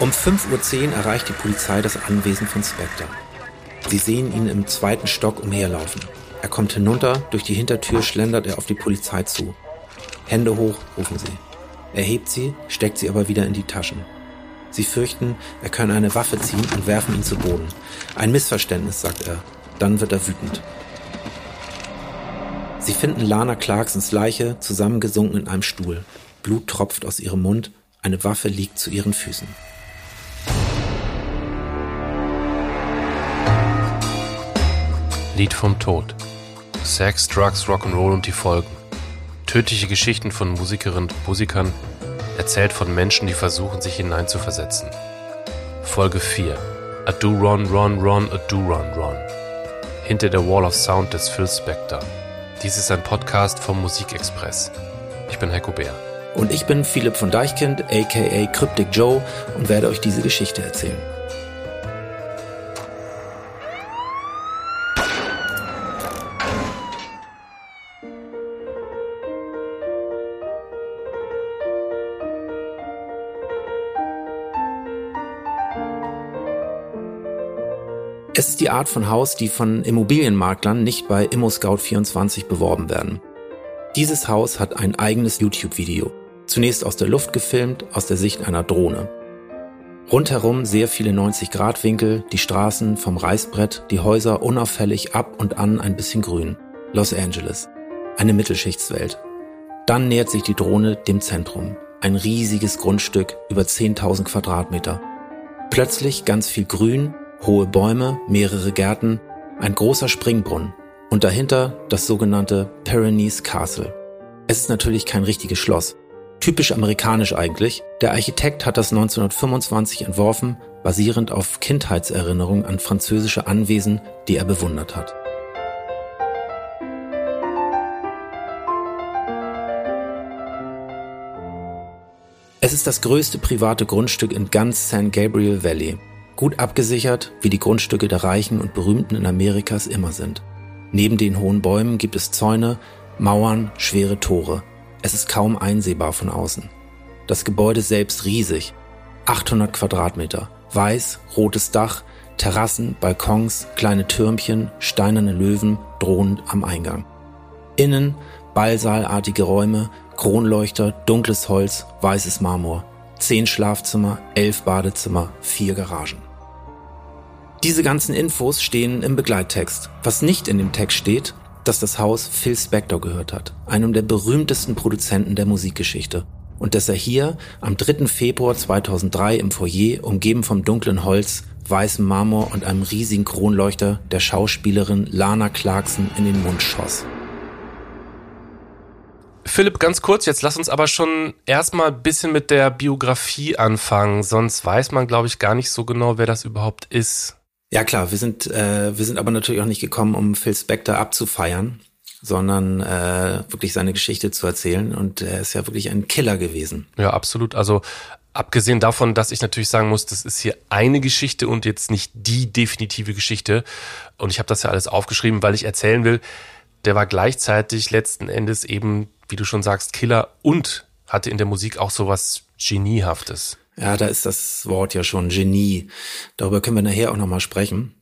Um 5.10 Uhr erreicht die Polizei das Anwesen von Spectre. Sie sehen ihn im zweiten Stock umherlaufen. Er kommt hinunter, durch die Hintertür schlendert er auf die Polizei zu. Hände hoch, rufen sie. Er hebt sie, steckt sie aber wieder in die Taschen. Sie fürchten, er könne eine Waffe ziehen und werfen ihn zu Boden. Ein Missverständnis, sagt er. Dann wird er wütend. Sie finden Lana Clarksons Leiche zusammengesunken in einem Stuhl. Blut tropft aus ihrem Mund, eine Waffe liegt zu ihren Füßen. Lied vom Tod. Sex, Drugs, Rock'n'Roll und die Folgen. Tödliche Geschichten von Musikerinnen und Musikern, erzählt von Menschen, die versuchen, sich hineinzuversetzen. Folge 4. A Do Ron Ron Ron A Do Ron Ron. Hinter der Wall of Sound des Phil Spector. Dies ist ein Podcast vom Musikexpress. Ich bin Heiko Bär. Und ich bin Philipp von Deichkind, aka Cryptic Joe, und werde euch diese Geschichte erzählen. Art von Haus, die von Immobilienmaklern nicht bei ImmoScout24 beworben werden. Dieses Haus hat ein eigenes YouTube-Video. Zunächst aus der Luft gefilmt, aus der Sicht einer Drohne. Rundherum sehr viele 90-Grad-Winkel, die Straßen vom Reißbrett, die Häuser unauffällig ab und an ein bisschen grün. Los Angeles. Eine Mittelschichtswelt. Dann nähert sich die Drohne dem Zentrum. Ein riesiges Grundstück, über 10.000 Quadratmeter. Plötzlich ganz viel Grün, hohe Bäume, mehrere Gärten, ein großer Springbrunnen und dahinter das sogenannte Pyrenees Castle. Es ist natürlich kein richtiges Schloss. Typisch amerikanisch eigentlich. Der Architekt hat das 1925 entworfen, basierend auf Kindheitserinnerungen an französische Anwesen, die er bewundert hat. Es ist das größte private Grundstück in ganz San Gabriel Valley Gut abgesichert, wie die Grundstücke der Reichen und Berühmten in Amerikas immer sind. Neben den hohen Bäumen gibt es Zäune, Mauern, schwere Tore. Es ist kaum einsehbar von außen. Das Gebäude selbst riesig. 800 Quadratmeter. Weiß, rotes Dach, Terrassen, Balkons, kleine Türmchen, steinerne Löwen drohend am Eingang. Innen Ballsaalartige Räume, Kronleuchter, dunkles Holz, weißes Marmor. Zehn Schlafzimmer, elf Badezimmer, vier Garagen. Diese ganzen Infos stehen im Begleittext. Was nicht in dem Text steht, dass das Haus Phil Spector gehört hat, einem der berühmtesten Produzenten der Musikgeschichte. Und dass er hier am 3. Februar 2003 im Foyer, umgeben vom dunklen Holz, weißem Marmor und einem riesigen Kronleuchter, der Schauspielerin Lana Clarkson in den Mund schoss. Philipp, ganz kurz, jetzt lass uns aber schon erstmal ein bisschen mit der Biografie anfangen, sonst weiß man, glaube ich, gar nicht so genau, wer das überhaupt ist. Ja klar, wir sind, äh, wir sind aber natürlich auch nicht gekommen, um Phil Spector abzufeiern, sondern äh, wirklich seine Geschichte zu erzählen. Und er ist ja wirklich ein Killer gewesen. Ja, absolut. Also abgesehen davon, dass ich natürlich sagen muss, das ist hier eine Geschichte und jetzt nicht die definitive Geschichte. Und ich habe das ja alles aufgeschrieben, weil ich erzählen will, der war gleichzeitig letzten Endes eben, wie du schon sagst, Killer und hatte in der Musik auch sowas Geniehaftes. Ja, da ist das Wort ja schon Genie. Darüber können wir nachher auch nochmal sprechen.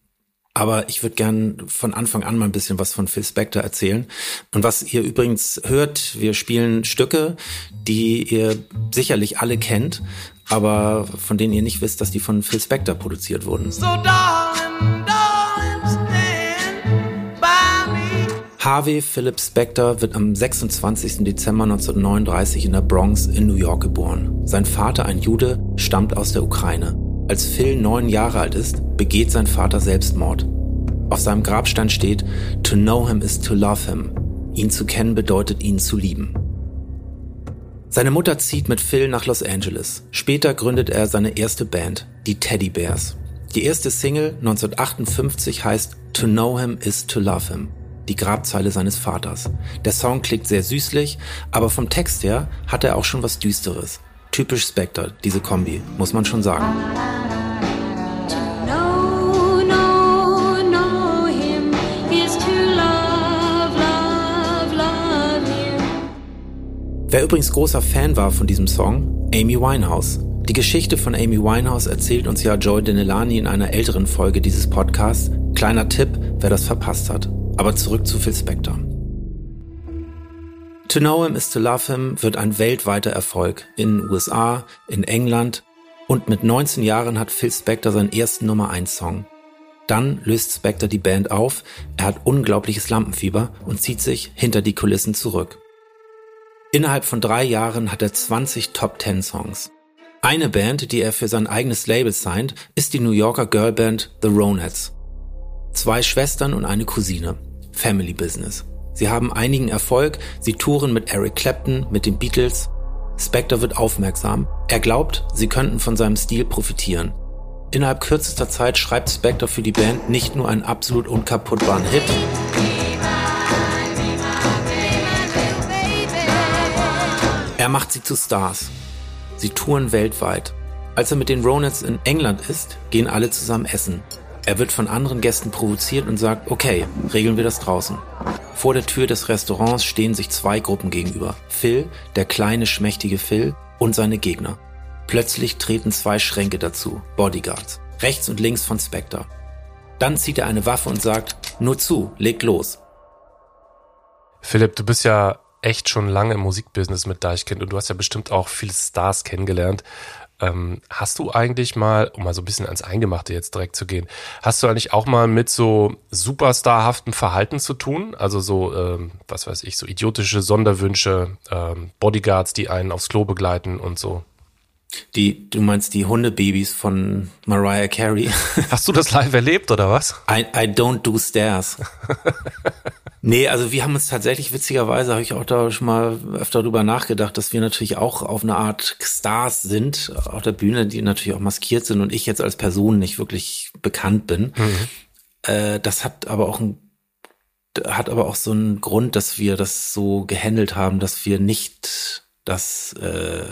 Aber ich würde gern von Anfang an mal ein bisschen was von Phil Spector erzählen. Und was ihr übrigens hört, wir spielen Stücke, die ihr sicherlich alle kennt, aber von denen ihr nicht wisst, dass die von Phil Spector produziert wurden. So darling, Harvey Philip Spector wird am 26. Dezember 1939 in der Bronx in New York geboren. Sein Vater, ein Jude, stammt aus der Ukraine. Als Phil neun Jahre alt ist, begeht sein Vater Selbstmord. Auf seinem Grabstein steht, To know him is to love him. Ihn zu kennen bedeutet ihn zu lieben. Seine Mutter zieht mit Phil nach Los Angeles. Später gründet er seine erste Band, die Teddy Bears. Die erste Single 1958 heißt To know him is to love him die Grabzeile seines Vaters. Der Song klingt sehr süßlich, aber vom Text her hat er auch schon was Düsteres. Typisch Spectre, diese Kombi, muss man schon sagen. Wer übrigens großer Fan war von diesem Song, Amy Winehouse. Die Geschichte von Amy Winehouse erzählt uns ja Joy Denelani in einer älteren Folge dieses Podcasts. Kleiner Tipp, wer das verpasst hat. Aber zurück zu Phil Spector. To Know Him is to Love Him wird ein weltweiter Erfolg in USA, in England und mit 19 Jahren hat Phil Spector seinen ersten Nummer 1 Song. Dann löst Spector die Band auf, er hat unglaubliches Lampenfieber und zieht sich hinter die Kulissen zurück. Innerhalb von drei Jahren hat er 20 Top 10 Songs. Eine Band, die er für sein eigenes Label signed, ist die New Yorker Girlband The Ronettes. Zwei Schwestern und eine Cousine. Family Business. Sie haben einigen Erfolg, sie touren mit Eric Clapton, mit den Beatles. Spector wird aufmerksam. Er glaubt, sie könnten von seinem Stil profitieren. Innerhalb kürzester Zeit schreibt Spector für die Band nicht nur einen absolut unkaputtbaren Hit, er macht sie zu Stars. Sie touren weltweit. Als er mit den Ronettes in England ist, gehen alle zusammen essen. Er wird von anderen Gästen provoziert und sagt, okay, regeln wir das draußen. Vor der Tür des Restaurants stehen sich zwei Gruppen gegenüber. Phil, der kleine, schmächtige Phil, und seine Gegner. Plötzlich treten zwei Schränke dazu, Bodyguards, rechts und links von Spectre. Dann zieht er eine Waffe und sagt, nur zu, legt los. Philipp, du bist ja echt schon lange im Musikbusiness mit Deichkind und du hast ja bestimmt auch viele Stars kennengelernt. Ähm, hast du eigentlich mal, um mal so ein bisschen ans Eingemachte jetzt direkt zu gehen, hast du eigentlich auch mal mit so superstarhaftem Verhalten zu tun? Also so, ähm, was weiß ich, so idiotische Sonderwünsche, ähm, Bodyguards, die einen aufs Klo begleiten und so? Die, du meinst die Hundebabys von Mariah Carey? Hast du das live erlebt oder was? I, I don't do stairs. nee, also wir haben uns tatsächlich, witzigerweise habe ich auch da schon mal öfter drüber nachgedacht, dass wir natürlich auch auf eine Art Stars sind, auf der Bühne, die natürlich auch maskiert sind und ich jetzt als Person nicht wirklich bekannt bin. Mhm. Äh, das hat aber auch ein hat aber auch so einen Grund, dass wir das so gehandelt haben, dass wir nicht das äh,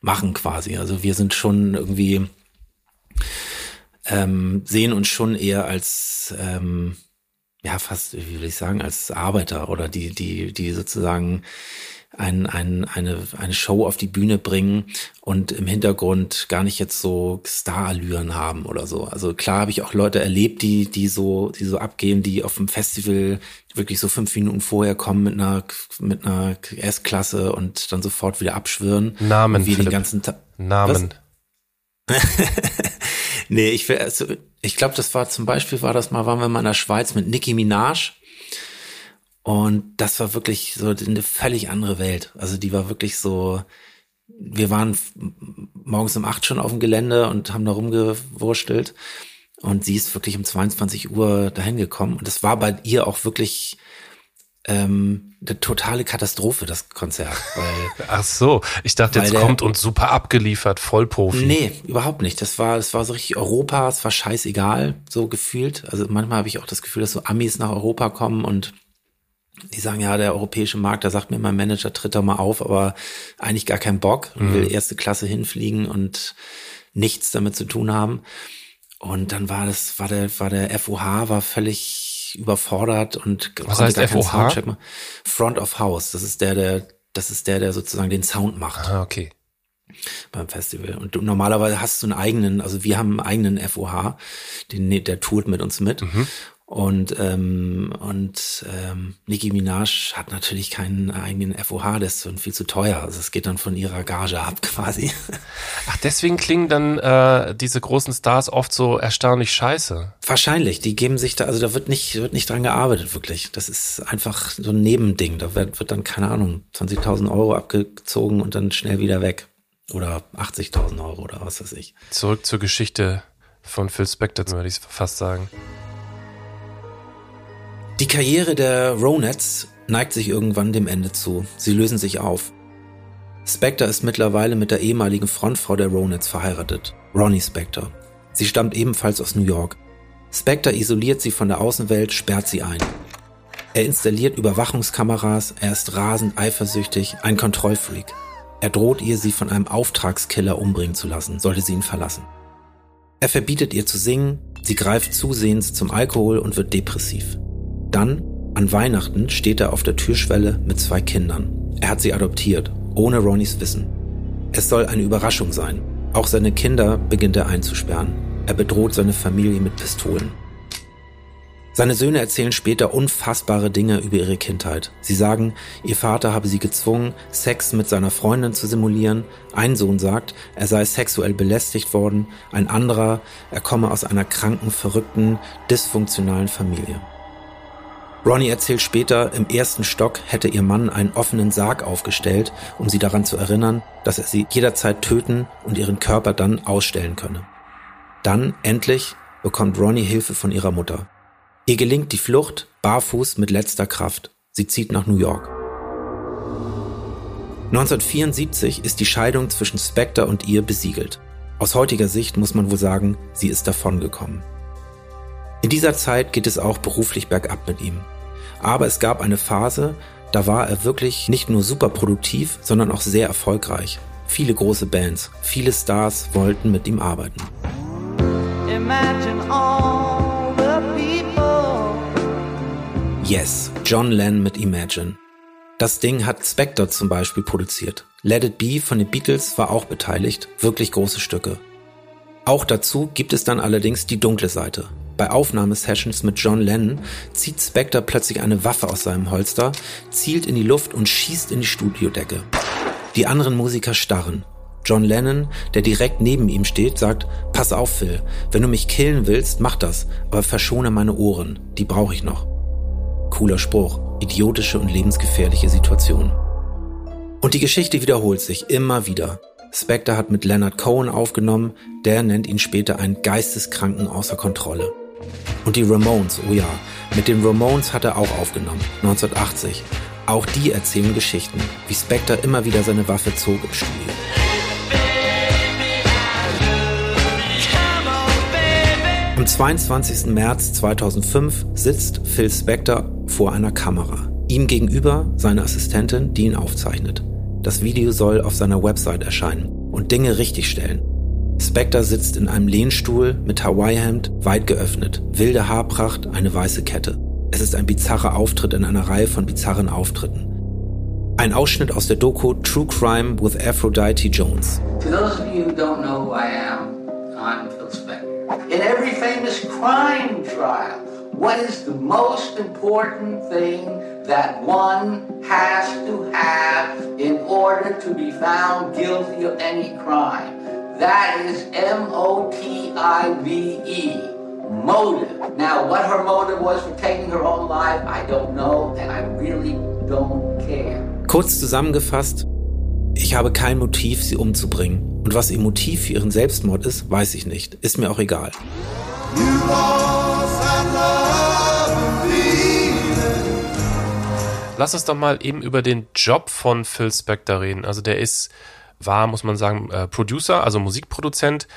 machen quasi. Also wir sind schon irgendwie, ähm, sehen uns schon eher als, ähm, ja, fast, wie will ich sagen, als Arbeiter oder die, die, die sozusagen ein, ein, eine, eine Show auf die Bühne bringen und im Hintergrund gar nicht jetzt so Starallüren haben oder so. Also klar habe ich auch Leute erlebt, die, die so, die so abgehen, die auf dem Festival wirklich so fünf Minuten vorher kommen mit einer, mit einer S-Klasse und dann sofort wieder abschwören. Namen. Wie den ganzen Tag. Namen. nee, ich also, ich glaube, das war zum Beispiel, war das mal, waren wir mal in der Schweiz mit Nicki Minaj und das war wirklich so eine völlig andere Welt. Also die war wirklich so, wir waren morgens um acht schon auf dem Gelände und haben da rumgewurstelt. Und sie ist wirklich um 22 Uhr dahin gekommen. Und es war bei ihr auch wirklich ähm, eine totale Katastrophe, das Konzert. Weil, Ach so, ich dachte, jetzt der, kommt und super abgeliefert, Vollprofi. Nee, überhaupt nicht. Das war, das war so richtig Europa, es war scheißegal, so gefühlt. Also manchmal habe ich auch das Gefühl, dass so Amis nach Europa kommen und die sagen, ja, der europäische Markt, da sagt mir mein Manager, tritt doch mal auf, aber eigentlich gar keinen Bock und mhm. will erste Klasse hinfliegen und nichts damit zu tun haben. Und dann war das, war der, war der FOH, war völlig überfordert und was heißt FOH? Front of House. Das ist der, der, das ist der, der sozusagen den Sound macht. Ah, okay. Beim Festival. Und du, normalerweise hast du einen eigenen, also wir haben einen eigenen FOH, den, der tourt mit uns mit. Mhm. Und, ähm, und ähm, Nicki Minaj hat natürlich keinen eigenen FOH, der ist dann viel zu teuer. Also es geht dann von ihrer Gage ab quasi. Ach, deswegen klingen dann äh, diese großen Stars oft so erstaunlich scheiße. Wahrscheinlich, die geben sich da, also da wird nicht, wird nicht dran gearbeitet, wirklich. Das ist einfach so ein Nebending. Da wird, wird dann, keine Ahnung, 20.000 Euro abgezogen und dann schnell wieder weg. Oder 80.000 Euro oder was weiß ich. Zurück zur Geschichte von Phil Spector, würde ich fast sagen. Die Karriere der Ronettes neigt sich irgendwann dem Ende zu. Sie lösen sich auf. Spectre ist mittlerweile mit der ehemaligen Frontfrau der Ronettes verheiratet, Ronnie Spectre. Sie stammt ebenfalls aus New York. Spectre isoliert sie von der Außenwelt, sperrt sie ein. Er installiert Überwachungskameras, er ist rasend eifersüchtig, ein Kontrollfreak. Er droht ihr, sie von einem Auftragskiller umbringen zu lassen, sollte sie ihn verlassen. Er verbietet ihr zu singen, sie greift zusehends zum Alkohol und wird depressiv. Dann, an Weihnachten, steht er auf der Türschwelle mit zwei Kindern. Er hat sie adoptiert, ohne Ronnys Wissen. Es soll eine Überraschung sein. Auch seine Kinder beginnt er einzusperren. Er bedroht seine Familie mit Pistolen. Seine Söhne erzählen später unfassbare Dinge über ihre Kindheit. Sie sagen, ihr Vater habe sie gezwungen, Sex mit seiner Freundin zu simulieren. Ein Sohn sagt, er sei sexuell belästigt worden. Ein anderer, er komme aus einer kranken, verrückten, dysfunktionalen Familie. Ronnie erzählt später, im ersten Stock hätte ihr Mann einen offenen Sarg aufgestellt, um sie daran zu erinnern, dass er sie jederzeit töten und ihren Körper dann ausstellen könne. Dann, endlich, bekommt Ronnie Hilfe von ihrer Mutter. Ihr gelingt die Flucht barfuß mit letzter Kraft. Sie zieht nach New York. 1974 ist die Scheidung zwischen Spectre und ihr besiegelt. Aus heutiger Sicht muss man wohl sagen, sie ist davongekommen. In dieser Zeit geht es auch beruflich bergab mit ihm. Aber es gab eine Phase, da war er wirklich nicht nur super produktiv, sondern auch sehr erfolgreich. Viele große Bands, viele Stars wollten mit ihm arbeiten. Yes, John Lennon mit Imagine. Das Ding hat Spector zum Beispiel produziert. Let It Be von den Beatles war auch beteiligt, wirklich große Stücke. Auch dazu gibt es dann allerdings die dunkle Seite. Bei Aufnahmesessions mit John Lennon zieht Spector plötzlich eine Waffe aus seinem Holster, zielt in die Luft und schießt in die Studiodecke. Die anderen Musiker starren. John Lennon, der direkt neben ihm steht, sagt, pass auf Phil, wenn du mich killen willst, mach das, aber verschone meine Ohren, die brauche ich noch. Cooler Spruch, idiotische und lebensgefährliche Situation. Und die Geschichte wiederholt sich immer wieder. Spectre hat mit Leonard Cohen aufgenommen, der nennt ihn später einen Geisteskranken außer Kontrolle. Und die Ramones, oh ja, mit den Ramones hat er auch aufgenommen, 1980. Auch die erzählen Geschichten, wie Spectre immer wieder seine Waffe zog im Studio. Am 22. März 2005 sitzt Phil Spector vor einer Kamera. Ihm gegenüber seine Assistentin, die ihn aufzeichnet. Das Video soll auf seiner Website erscheinen und Dinge richtigstellen. Spectre sitzt in einem Lehnstuhl mit Hawaii-Hemd, weit geöffnet, wilde Haarpracht, eine weiße Kette. Es ist ein bizarrer Auftritt in einer Reihe von bizarren Auftritten. Ein Ausschnitt aus der Doku True Crime with Aphrodite Jones. To those of you who don't know who I am, I'm Phil Spector. In every famous crime trial, what is the most important thing that one has to have in order to be found guilty of any crime? That is M O T I V E. Motive. Now, what her motive was for taking her own life, I don't know, and I really don't care. Kurz zusammengefasst, ich habe kein Motiv, sie umzubringen. Und was ihr Motiv für ihren Selbstmord ist, weiß ich nicht. Ist mir auch egal. Lass uns doch mal eben über den Job von Phil Spector reden. Also der ist, war, muss man sagen, äh, Producer, also Musikproduzent.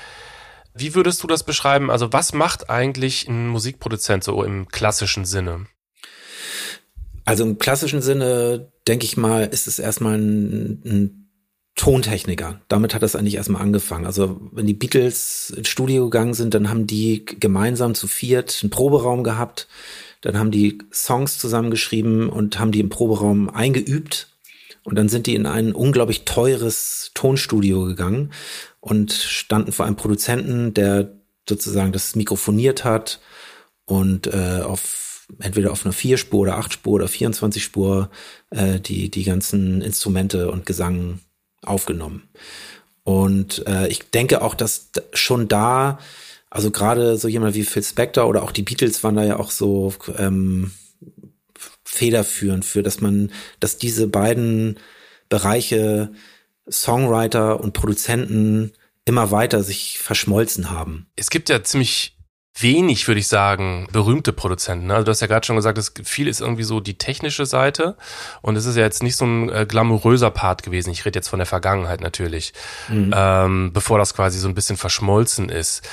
Wie würdest du das beschreiben? Also was macht eigentlich ein Musikproduzent so im klassischen Sinne? Also im klassischen Sinne, denke ich mal, ist es erstmal ein, ein Tontechniker. Damit hat das eigentlich erstmal angefangen. Also wenn die Beatles ins Studio gegangen sind, dann haben die gemeinsam zu viert einen Proberaum gehabt dann haben die Songs zusammengeschrieben und haben die im Proberaum eingeübt. Und dann sind die in ein unglaublich teures Tonstudio gegangen und standen vor einem Produzenten, der sozusagen das mikrofoniert hat und äh, auf entweder auf einer Vierspur oder Achtspur oder 24 Spur äh, die die ganzen Instrumente und Gesang aufgenommen. Und äh, ich denke auch, dass schon da also gerade so jemand wie Phil Spector oder auch die Beatles waren da ja auch so ähm, federführend für, dass man, dass diese beiden Bereiche Songwriter und Produzenten immer weiter sich verschmolzen haben. Es gibt ja ziemlich wenig, würde ich sagen, berühmte Produzenten. Ne? Also du hast ja gerade schon gesagt, dass viel ist irgendwie so die technische Seite und es ist ja jetzt nicht so ein äh, glamouröser Part gewesen. Ich rede jetzt von der Vergangenheit natürlich, mhm. ähm, bevor das quasi so ein bisschen verschmolzen ist.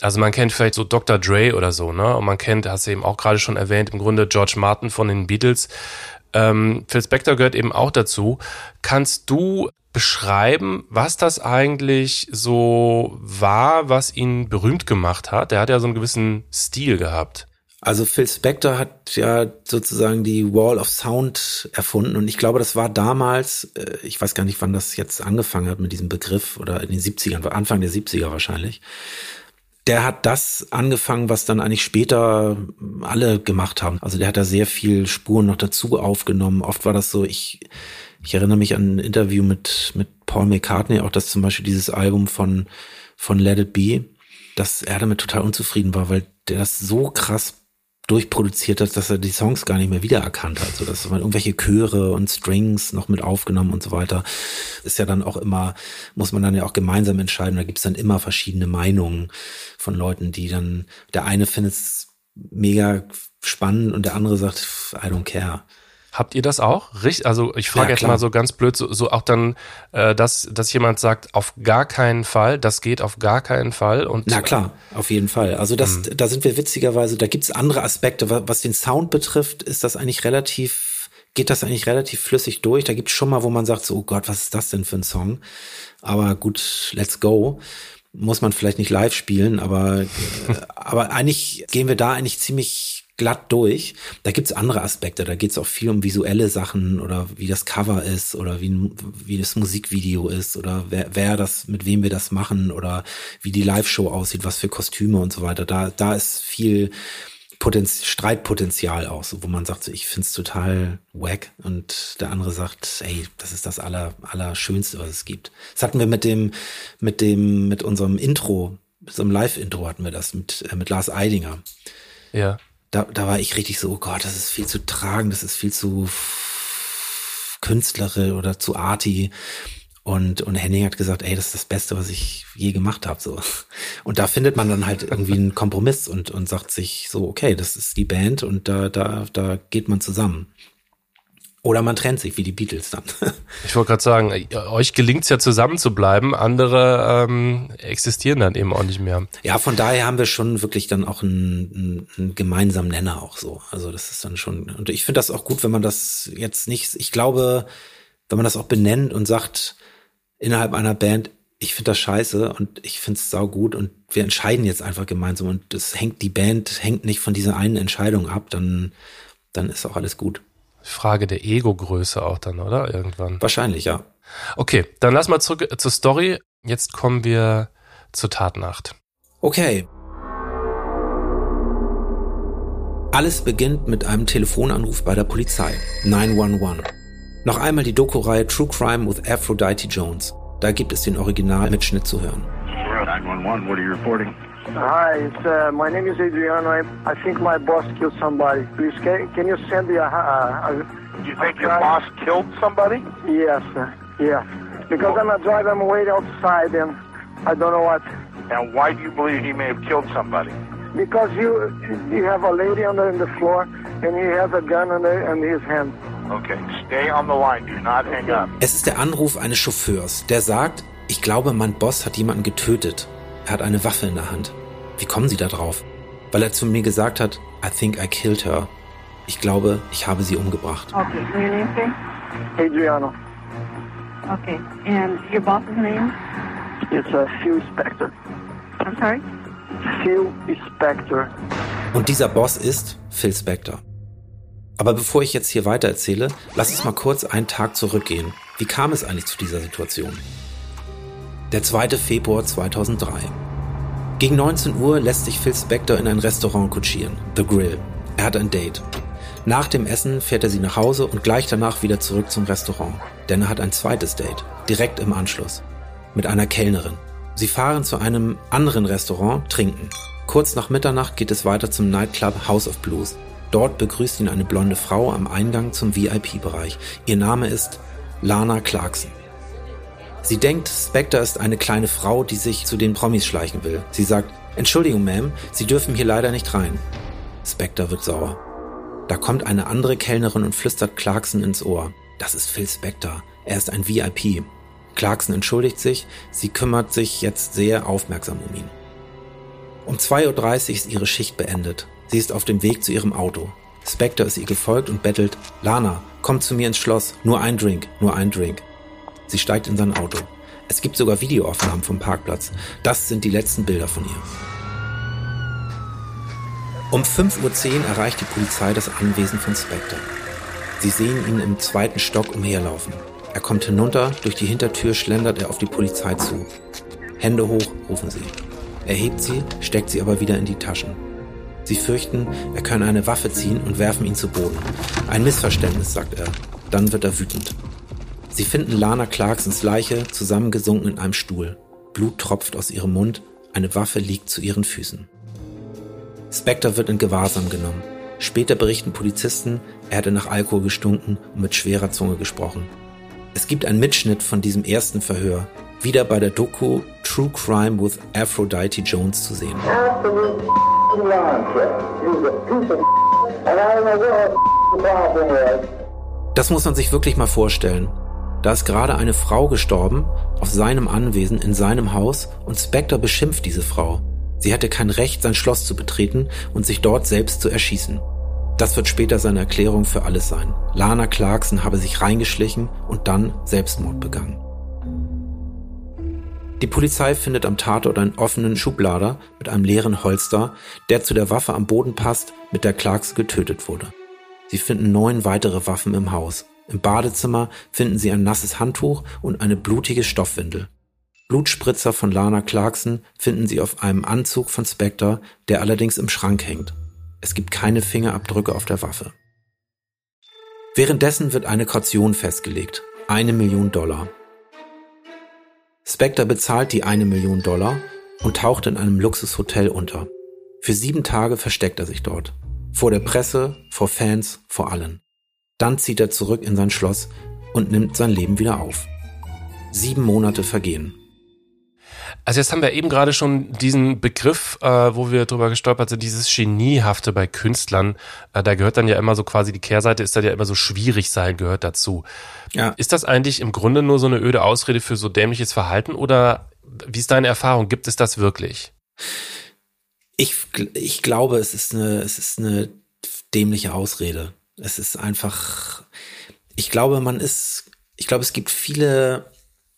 Also man kennt vielleicht so Dr. Dre oder so, ne? Und man kennt, hast du eben auch gerade schon erwähnt, im Grunde George Martin von den Beatles. Ähm, Phil Spector gehört eben auch dazu. Kannst du beschreiben, was das eigentlich so war, was ihn berühmt gemacht hat? Der hat ja so einen gewissen Stil gehabt. Also Phil Spector hat ja sozusagen die Wall of Sound erfunden und ich glaube, das war damals, äh, ich weiß gar nicht, wann das jetzt angefangen hat mit diesem Begriff oder in den 70ern, Anfang der 70er wahrscheinlich. Der hat das angefangen, was dann eigentlich später alle gemacht haben. Also der hat da sehr viel Spuren noch dazu aufgenommen. Oft war das so, ich, ich erinnere mich an ein Interview mit, mit Paul McCartney, auch dass zum Beispiel dieses Album von, von Let It Be, dass er damit total unzufrieden war, weil der das so krass durchproduziert hat, dass er die Songs gar nicht mehr wiedererkannt hat. So, dass man irgendwelche Chöre und Strings noch mit aufgenommen und so weiter. Ist ja dann auch immer, muss man dann ja auch gemeinsam entscheiden. Da gibt's dann immer verschiedene Meinungen von Leuten, die dann, der eine findet es mega spannend und der andere sagt, I don't care. Habt ihr das auch? Richtig, also ich frage ja, jetzt mal so ganz blöd, so, so auch dann, äh, dass, dass jemand sagt, auf gar keinen Fall, das geht auf gar keinen Fall. Und Na klar, auf jeden Fall. Also das, mhm. da sind wir witzigerweise, da gibt's andere Aspekte. Was den Sound betrifft, ist das eigentlich relativ, geht das eigentlich relativ flüssig durch. Da gibt's schon mal, wo man sagt, so, oh Gott, was ist das denn für ein Song? Aber gut, let's go muss man vielleicht nicht live spielen, aber, äh, aber eigentlich gehen wir da eigentlich ziemlich glatt durch. Da gibt's andere Aspekte. Da geht's auch viel um visuelle Sachen oder wie das Cover ist oder wie, wie das Musikvideo ist oder wer, wer das, mit wem wir das machen oder wie die Live-Show aussieht, was für Kostüme und so weiter. Da, da ist viel Potenz Streitpotenzial auch, so, wo man sagt, so, ich find's total wack und der andere sagt, ey, das ist das aller, allerschönste, was es gibt. Das hatten wir mit dem, mit dem, mit unserem Intro, mit so einem Live-Intro hatten wir das mit, äh, mit Lars Eidinger. Ja da, da war ich richtig so, oh Gott, das ist viel zu tragen, das ist viel zu Künstlere oder zu arty. Und, und Henning hat gesagt, ey, das ist das Beste, was ich je gemacht habe. So. Und da findet man dann halt irgendwie einen Kompromiss und, und sagt sich so, okay, das ist die Band und da, da, da geht man zusammen. Oder man trennt sich, wie die Beatles dann. ich wollte gerade sagen, euch gelingt es ja zusammen zu bleiben, andere ähm, existieren dann eben auch nicht mehr. Ja, von daher haben wir schon wirklich dann auch einen, einen, gemeinsamen Nenner auch so. Also das ist dann schon, und ich finde das auch gut, wenn man das jetzt nicht, ich glaube, wenn man das auch benennt und sagt, innerhalb einer Band, ich finde das scheiße und ich finde es sau gut und wir entscheiden jetzt einfach gemeinsam und das hängt, die Band hängt nicht von dieser einen Entscheidung ab, dann, dann ist auch alles gut. Frage der Ego-Größe auch dann, oder? Irgendwann. Wahrscheinlich, ja. Okay, dann lass mal zurück zur Story. Jetzt kommen wir zur Tatnacht. Okay. Alles beginnt mit einem Telefonanruf bei der Polizei. 911. Noch einmal die Doku-Reihe True Crime with Aphrodite Jones. Da gibt es den Originalmitschnitt zu hören. 911, what are you reporting? Hi, it's, uh, my name is Adriano. I, I think my boss killed somebody. Please, can, can you send me a... a, a you think your boss killed somebody? Yes, uh, yeah. Because I'm a driver, I'm waiting outside and I don't know what. And why do you believe he may have killed somebody? Because you you have a lady on the, on the floor and he has a gun in, the, in his hand. Okay, stay on the line, do not hang up. Es ist der Anruf eines Chauffeurs, der sagt, ich glaube, mein Boss hat jemanden getötet. Er hat eine Waffe in der Hand. Wie kommen Sie da drauf? Weil er zu mir gesagt hat, I think I killed her. Ich glaube, ich habe sie umgebracht. Okay, your name, sir? Adriano. Okay, and your boss's name? It's uh, Phil Spector. I'm sorry? Phil Spector. Und dieser Boss ist Phil Spector. Aber bevor ich jetzt hier weiter erzähle, lass uns mal kurz einen Tag zurückgehen. Wie kam es eigentlich zu dieser Situation? Der 2. Februar 2003. Gegen 19 Uhr lässt sich Phil Spector in ein Restaurant kutschieren, The Grill. Er hat ein Date. Nach dem Essen fährt er sie nach Hause und gleich danach wieder zurück zum Restaurant, denn er hat ein zweites Date, direkt im Anschluss, mit einer Kellnerin. Sie fahren zu einem anderen Restaurant, trinken. Kurz nach Mitternacht geht es weiter zum Nightclub House of Blues. Dort begrüßt ihn eine blonde Frau am Eingang zum VIP-Bereich. Ihr Name ist Lana Clarkson. Sie denkt, Spectre ist eine kleine Frau, die sich zu den Promis schleichen will. Sie sagt, Entschuldigung, Ma'am, Sie dürfen hier leider nicht rein. Spectre wird sauer. Da kommt eine andere Kellnerin und flüstert Clarkson ins Ohr. Das ist Phil Spector. Er ist ein VIP. Clarkson entschuldigt sich, sie kümmert sich jetzt sehr aufmerksam um ihn. Um 2.30 Uhr ist ihre Schicht beendet. Sie ist auf dem Weg zu ihrem Auto. Spectre ist ihr gefolgt und bettelt, Lana, komm zu mir ins Schloss, nur ein Drink, nur ein Drink. Sie steigt in sein Auto. Es gibt sogar Videoaufnahmen vom Parkplatz. Das sind die letzten Bilder von ihr. Um 5.10 Uhr erreicht die Polizei das Anwesen von Spectre. Sie sehen ihn im zweiten Stock umherlaufen. Er kommt hinunter, durch die Hintertür schlendert er auf die Polizei zu. Hände hoch, rufen sie. Er hebt sie, steckt sie aber wieder in die Taschen. Sie fürchten, er könne eine Waffe ziehen und werfen ihn zu Boden. Ein Missverständnis, sagt er. Dann wird er wütend. Sie finden Lana Clarksons Leiche zusammengesunken in einem Stuhl. Blut tropft aus ihrem Mund, eine Waffe liegt zu ihren Füßen. Spectre wird in Gewahrsam genommen. Später berichten Polizisten, er hätte nach Alkohol gestunken und mit schwerer Zunge gesprochen. Es gibt einen Mitschnitt von diesem ersten Verhör, wieder bei der Doku True Crime with Aphrodite Jones zu sehen. Das muss man sich wirklich mal vorstellen. Da ist gerade eine Frau gestorben, auf seinem Anwesen, in seinem Haus, und Spectre beschimpft diese Frau. Sie hätte kein Recht, sein Schloss zu betreten und sich dort selbst zu erschießen. Das wird später seine Erklärung für alles sein. Lana Clarkson habe sich reingeschlichen und dann Selbstmord begangen. Die Polizei findet am Tatort einen offenen Schublader mit einem leeren Holster, der zu der Waffe am Boden passt, mit der Clarkson getötet wurde. Sie finden neun weitere Waffen im Haus. Im Badezimmer finden sie ein nasses Handtuch und eine blutige Stoffwindel. Blutspritzer von Lana Clarkson finden sie auf einem Anzug von Spectre, der allerdings im Schrank hängt. Es gibt keine Fingerabdrücke auf der Waffe. Währenddessen wird eine Kaution festgelegt. Eine Million Dollar. Spectre bezahlt die eine Million Dollar und taucht in einem Luxushotel unter. Für sieben Tage versteckt er sich dort. Vor der Presse, vor Fans, vor allen. Dann zieht er zurück in sein Schloss und nimmt sein Leben wieder auf. Sieben Monate vergehen. Also jetzt haben wir eben gerade schon diesen Begriff, äh, wo wir drüber gestolpert sind, dieses Geniehafte bei Künstlern. Äh, da gehört dann ja immer so quasi die Kehrseite, ist dann ja immer so schwierig sein, gehört dazu. Ja. Ist das eigentlich im Grunde nur so eine öde Ausrede für so dämliches Verhalten oder wie ist deine Erfahrung? Gibt es das wirklich? Ich, ich glaube, es ist eine, es ist eine dämliche Ausrede. Es ist einfach, ich glaube, man ist, ich glaube, es gibt viele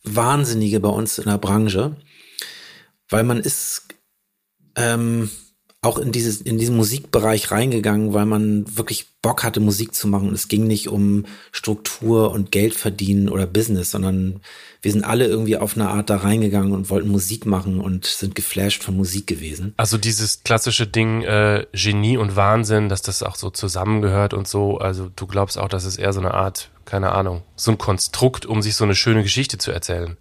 Wahnsinnige bei uns in der Branche, weil man ist ähm, auch in dieses in diesen Musikbereich reingegangen, weil man wirklich Bock hatte Musik zu machen. Und es ging nicht um Struktur und Geld verdienen oder Business, sondern wir sind alle irgendwie auf eine Art da reingegangen und wollten Musik machen und sind geflasht von Musik gewesen. Also dieses klassische Ding äh, Genie und Wahnsinn, dass das auch so zusammengehört und so. Also du glaubst auch, dass es eher so eine Art, keine Ahnung, so ein Konstrukt, um sich so eine schöne Geschichte zu erzählen.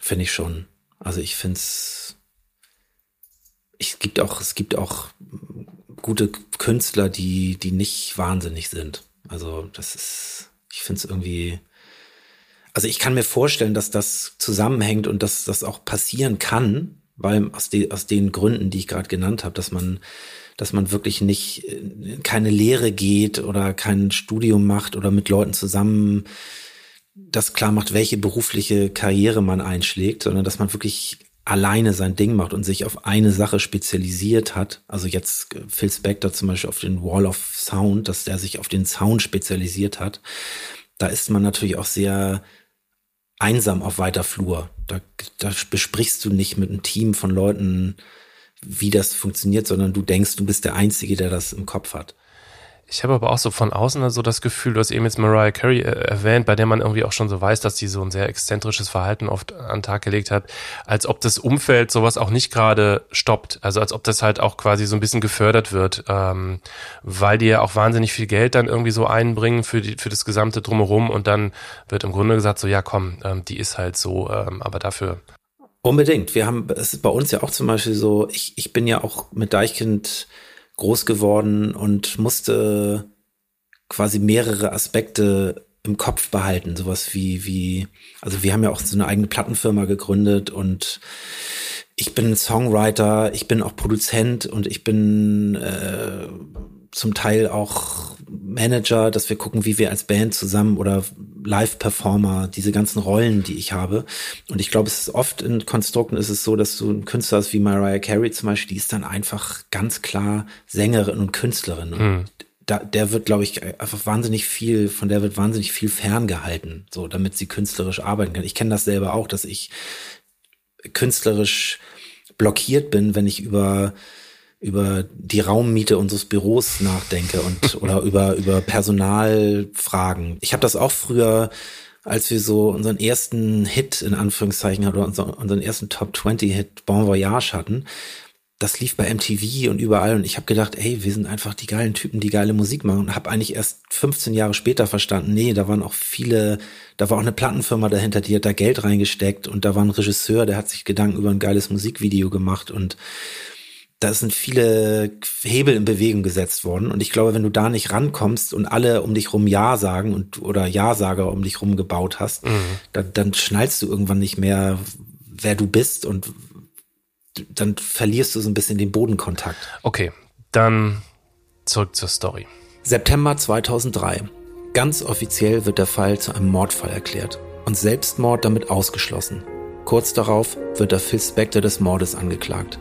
Finde ich schon. Also ich finde es, es gibt auch, es gibt auch gute Künstler, die, die nicht wahnsinnig sind. Also das ist, ich finde es irgendwie, also ich kann mir vorstellen, dass das zusammenhängt und dass das auch passieren kann, weil aus, de, aus den Gründen, die ich gerade genannt habe, dass man, dass man wirklich nicht keine Lehre geht oder kein Studium macht oder mit Leuten zusammen das klar macht, welche berufliche Karriere man einschlägt, sondern dass man wirklich alleine sein Ding macht und sich auf eine Sache spezialisiert hat. Also jetzt äh, Phil Spector zum Beispiel auf den Wall of Sound, dass der sich auf den Sound spezialisiert hat. Da ist man natürlich auch sehr einsam auf weiter Flur. Da, da besprichst du nicht mit einem Team von Leuten, wie das funktioniert, sondern du denkst, du bist der Einzige, der das im Kopf hat. Ich habe aber auch so von außen so das Gefühl, du hast eben jetzt Mariah Carey äh, erwähnt, bei der man irgendwie auch schon so weiß, dass die so ein sehr exzentrisches Verhalten oft an den Tag gelegt hat, als ob das Umfeld sowas auch nicht gerade stoppt. Also als ob das halt auch quasi so ein bisschen gefördert wird, ähm, weil die ja auch wahnsinnig viel Geld dann irgendwie so einbringen für, die, für das gesamte Drumherum und dann wird im Grunde gesagt, so ja komm, ähm, die ist halt so, ähm, aber dafür Unbedingt. Wir haben, es ist bei uns ja auch zum Beispiel so, ich, ich bin ja auch mit Deichkind groß geworden und musste quasi mehrere Aspekte im Kopf behalten. Sowas wie, wie, also wir haben ja auch so eine eigene Plattenfirma gegründet und ich bin Songwriter, ich bin auch Produzent und ich bin äh, zum Teil auch Manager, dass wir gucken, wie wir als Band zusammen oder Live-Performer, diese ganzen Rollen, die ich habe. Und ich glaube, es ist oft in Konstrukten ist es so, dass du einen Künstler hast wie Mariah Carey zum Beispiel, die ist dann einfach ganz klar Sängerin und Künstlerin. Und mhm. da, der wird, glaube ich, einfach wahnsinnig viel, von der wird wahnsinnig viel ferngehalten, so damit sie künstlerisch arbeiten kann. Ich kenne das selber auch, dass ich künstlerisch blockiert bin, wenn ich über über die Raummiete unseres Büros nachdenke und oder über über Personalfragen. Ich habe das auch früher, als wir so unseren ersten Hit in Anführungszeichen oder unseren ersten Top 20 Hit Bon Voyage hatten. Das lief bei MTV und überall und ich habe gedacht, ey, wir sind einfach die geilen Typen, die geile Musik machen und habe eigentlich erst 15 Jahre später verstanden, nee, da waren auch viele, da war auch eine Plattenfirma dahinter, die hat da Geld reingesteckt und da war ein Regisseur, der hat sich Gedanken über ein geiles Musikvideo gemacht und da sind viele Hebel in Bewegung gesetzt worden. Und ich glaube, wenn du da nicht rankommst und alle um dich rum Ja sagen und oder Ja-Sager um dich rum gebaut hast, mhm. dann, dann schnallst du irgendwann nicht mehr, wer du bist und dann verlierst du so ein bisschen den Bodenkontakt. Okay, dann zurück zur Story. September 2003. Ganz offiziell wird der Fall zu einem Mordfall erklärt und Selbstmord damit ausgeschlossen. Kurz darauf wird der Phil Spector des Mordes angeklagt.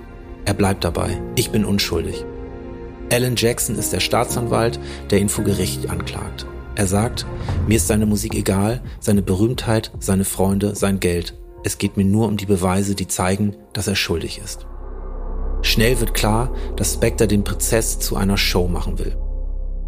Er bleibt dabei. Ich bin unschuldig. Alan Jackson ist der Staatsanwalt, der ihn vor Gericht anklagt. Er sagt, mir ist seine Musik egal, seine Berühmtheit, seine Freunde, sein Geld. Es geht mir nur um die Beweise, die zeigen, dass er schuldig ist. Schnell wird klar, dass Spectre den Prozess zu einer Show machen will.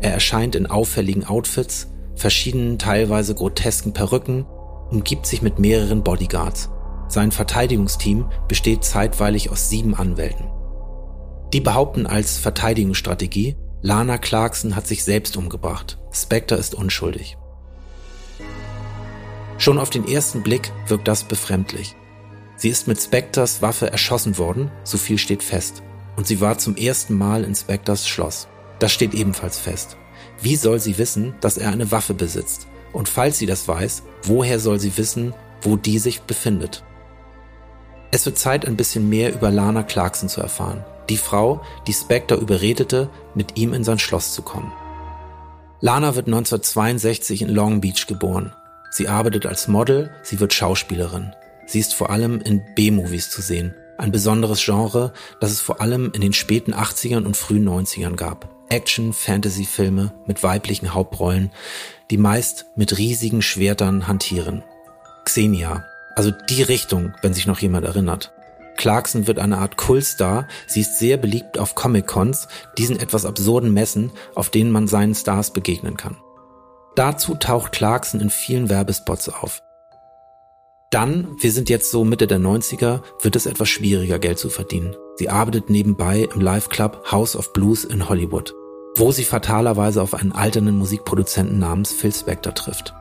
Er erscheint in auffälligen Outfits, verschiedenen teilweise grotesken Perücken, umgibt sich mit mehreren Bodyguards. Sein Verteidigungsteam besteht zeitweilig aus sieben Anwälten. Die behaupten als Verteidigungsstrategie, Lana Clarkson hat sich selbst umgebracht. Spectre ist unschuldig. Schon auf den ersten Blick wirkt das befremdlich. Sie ist mit Specters Waffe erschossen worden, so viel steht fest. Und sie war zum ersten Mal in Specters Schloss. Das steht ebenfalls fest. Wie soll sie wissen, dass er eine Waffe besitzt? Und falls sie das weiß, woher soll sie wissen, wo die sich befindet? Es wird Zeit, ein bisschen mehr über Lana Clarkson zu erfahren. Die Frau, die Spectre überredete, mit ihm in sein Schloss zu kommen. Lana wird 1962 in Long Beach geboren. Sie arbeitet als Model, sie wird Schauspielerin. Sie ist vor allem in B-Movies zu sehen. Ein besonderes Genre, das es vor allem in den späten 80ern und frühen 90ern gab. Action, Fantasy-Filme mit weiblichen Hauptrollen, die meist mit riesigen Schwertern hantieren. Xenia, also die Richtung, wenn sich noch jemand erinnert. Clarkson wird eine Art Kultstar. Sie ist sehr beliebt auf Comic-Cons, diesen etwas absurden Messen, auf denen man seinen Stars begegnen kann. Dazu taucht Clarkson in vielen Werbespots auf. Dann, wir sind jetzt so Mitte der 90er, wird es etwas schwieriger, Geld zu verdienen. Sie arbeitet nebenbei im Live-Club House of Blues in Hollywood, wo sie fatalerweise auf einen alternden Musikproduzenten namens Phil Spector trifft.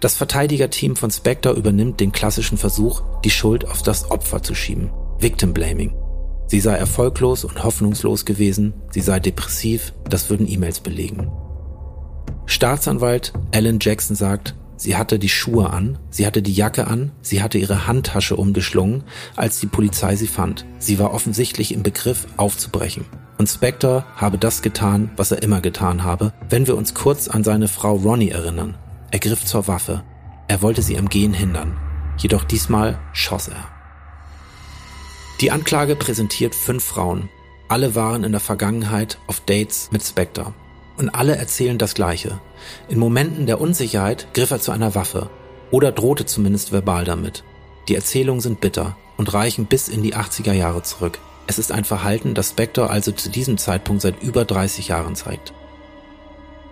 Das Verteidigerteam von Spectre übernimmt den klassischen Versuch, die Schuld auf das Opfer zu schieben. Victim Blaming. Sie sei erfolglos und hoffnungslos gewesen, sie sei depressiv, das würden E-Mails belegen. Staatsanwalt Alan Jackson sagt, sie hatte die Schuhe an, sie hatte die Jacke an, sie hatte ihre Handtasche umgeschlungen, als die Polizei sie fand. Sie war offensichtlich im Begriff aufzubrechen. Und Spectre habe das getan, was er immer getan habe, wenn wir uns kurz an seine Frau Ronnie erinnern. Er griff zur Waffe. Er wollte sie am Gehen hindern. Jedoch diesmal schoss er. Die Anklage präsentiert fünf Frauen. Alle waren in der Vergangenheit auf Dates mit Spectre. Und alle erzählen das Gleiche. In Momenten der Unsicherheit griff er zu einer Waffe oder drohte zumindest verbal damit. Die Erzählungen sind bitter und reichen bis in die 80er Jahre zurück. Es ist ein Verhalten, das Spectre also zu diesem Zeitpunkt seit über 30 Jahren zeigt.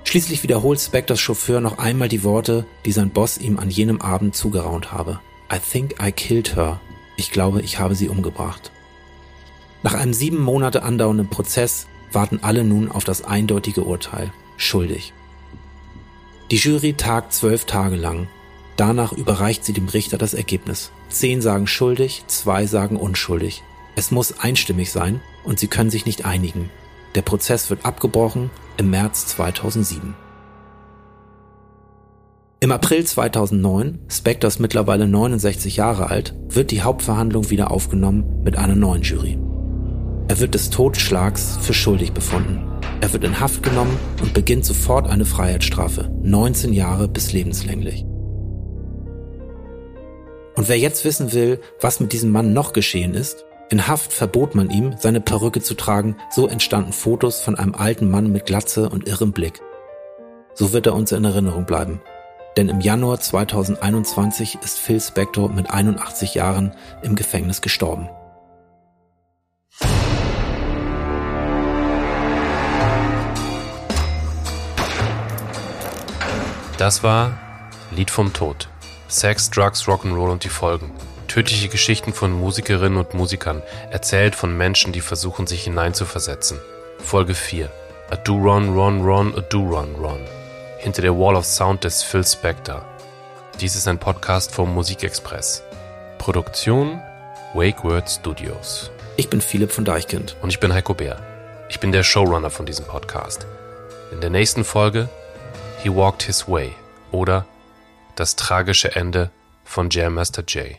Schließlich wiederholt Spectors Chauffeur noch einmal die Worte, die sein Boss ihm an jenem Abend zugeraunt habe. I think I killed her. Ich glaube, ich habe sie umgebracht. Nach einem sieben Monate andauernden Prozess warten alle nun auf das eindeutige Urteil. Schuldig. Die Jury tagt zwölf Tage lang. Danach überreicht sie dem Richter das Ergebnis. Zehn sagen schuldig, zwei sagen unschuldig. Es muss einstimmig sein und sie können sich nicht einigen. Der Prozess wird abgebrochen im März 2007. Im April 2009, Spector mittlerweile 69 Jahre alt, wird die Hauptverhandlung wieder aufgenommen mit einer neuen Jury. Er wird des Totschlags für schuldig befunden. Er wird in Haft genommen und beginnt sofort eine Freiheitsstrafe, 19 Jahre bis lebenslänglich. Und wer jetzt wissen will, was mit diesem Mann noch geschehen ist, in Haft verbot man ihm, seine Perücke zu tragen, so entstanden Fotos von einem alten Mann mit Glatze und irrem Blick. So wird er uns in Erinnerung bleiben. Denn im Januar 2021 ist Phil Spector mit 81 Jahren im Gefängnis gestorben. Das war Lied vom Tod. Sex, Drugs, Rock'n'Roll und die Folgen Tödliche Geschichten von Musikerinnen und Musikern, erzählt von Menschen, die versuchen, sich hineinzuversetzen. Folge 4. A Do Ron Ron Ron A Do Ron Ron. Hinter der Wall of Sound des Phil Spector. Dies ist ein Podcast vom Musikexpress. Produktion Wake Word Studios. Ich bin Philipp von Deichkind. Und ich bin Heiko Bär. Ich bin der Showrunner von diesem Podcast. In der nächsten Folge He Walked His Way oder Das tragische Ende von Jam Master Jay.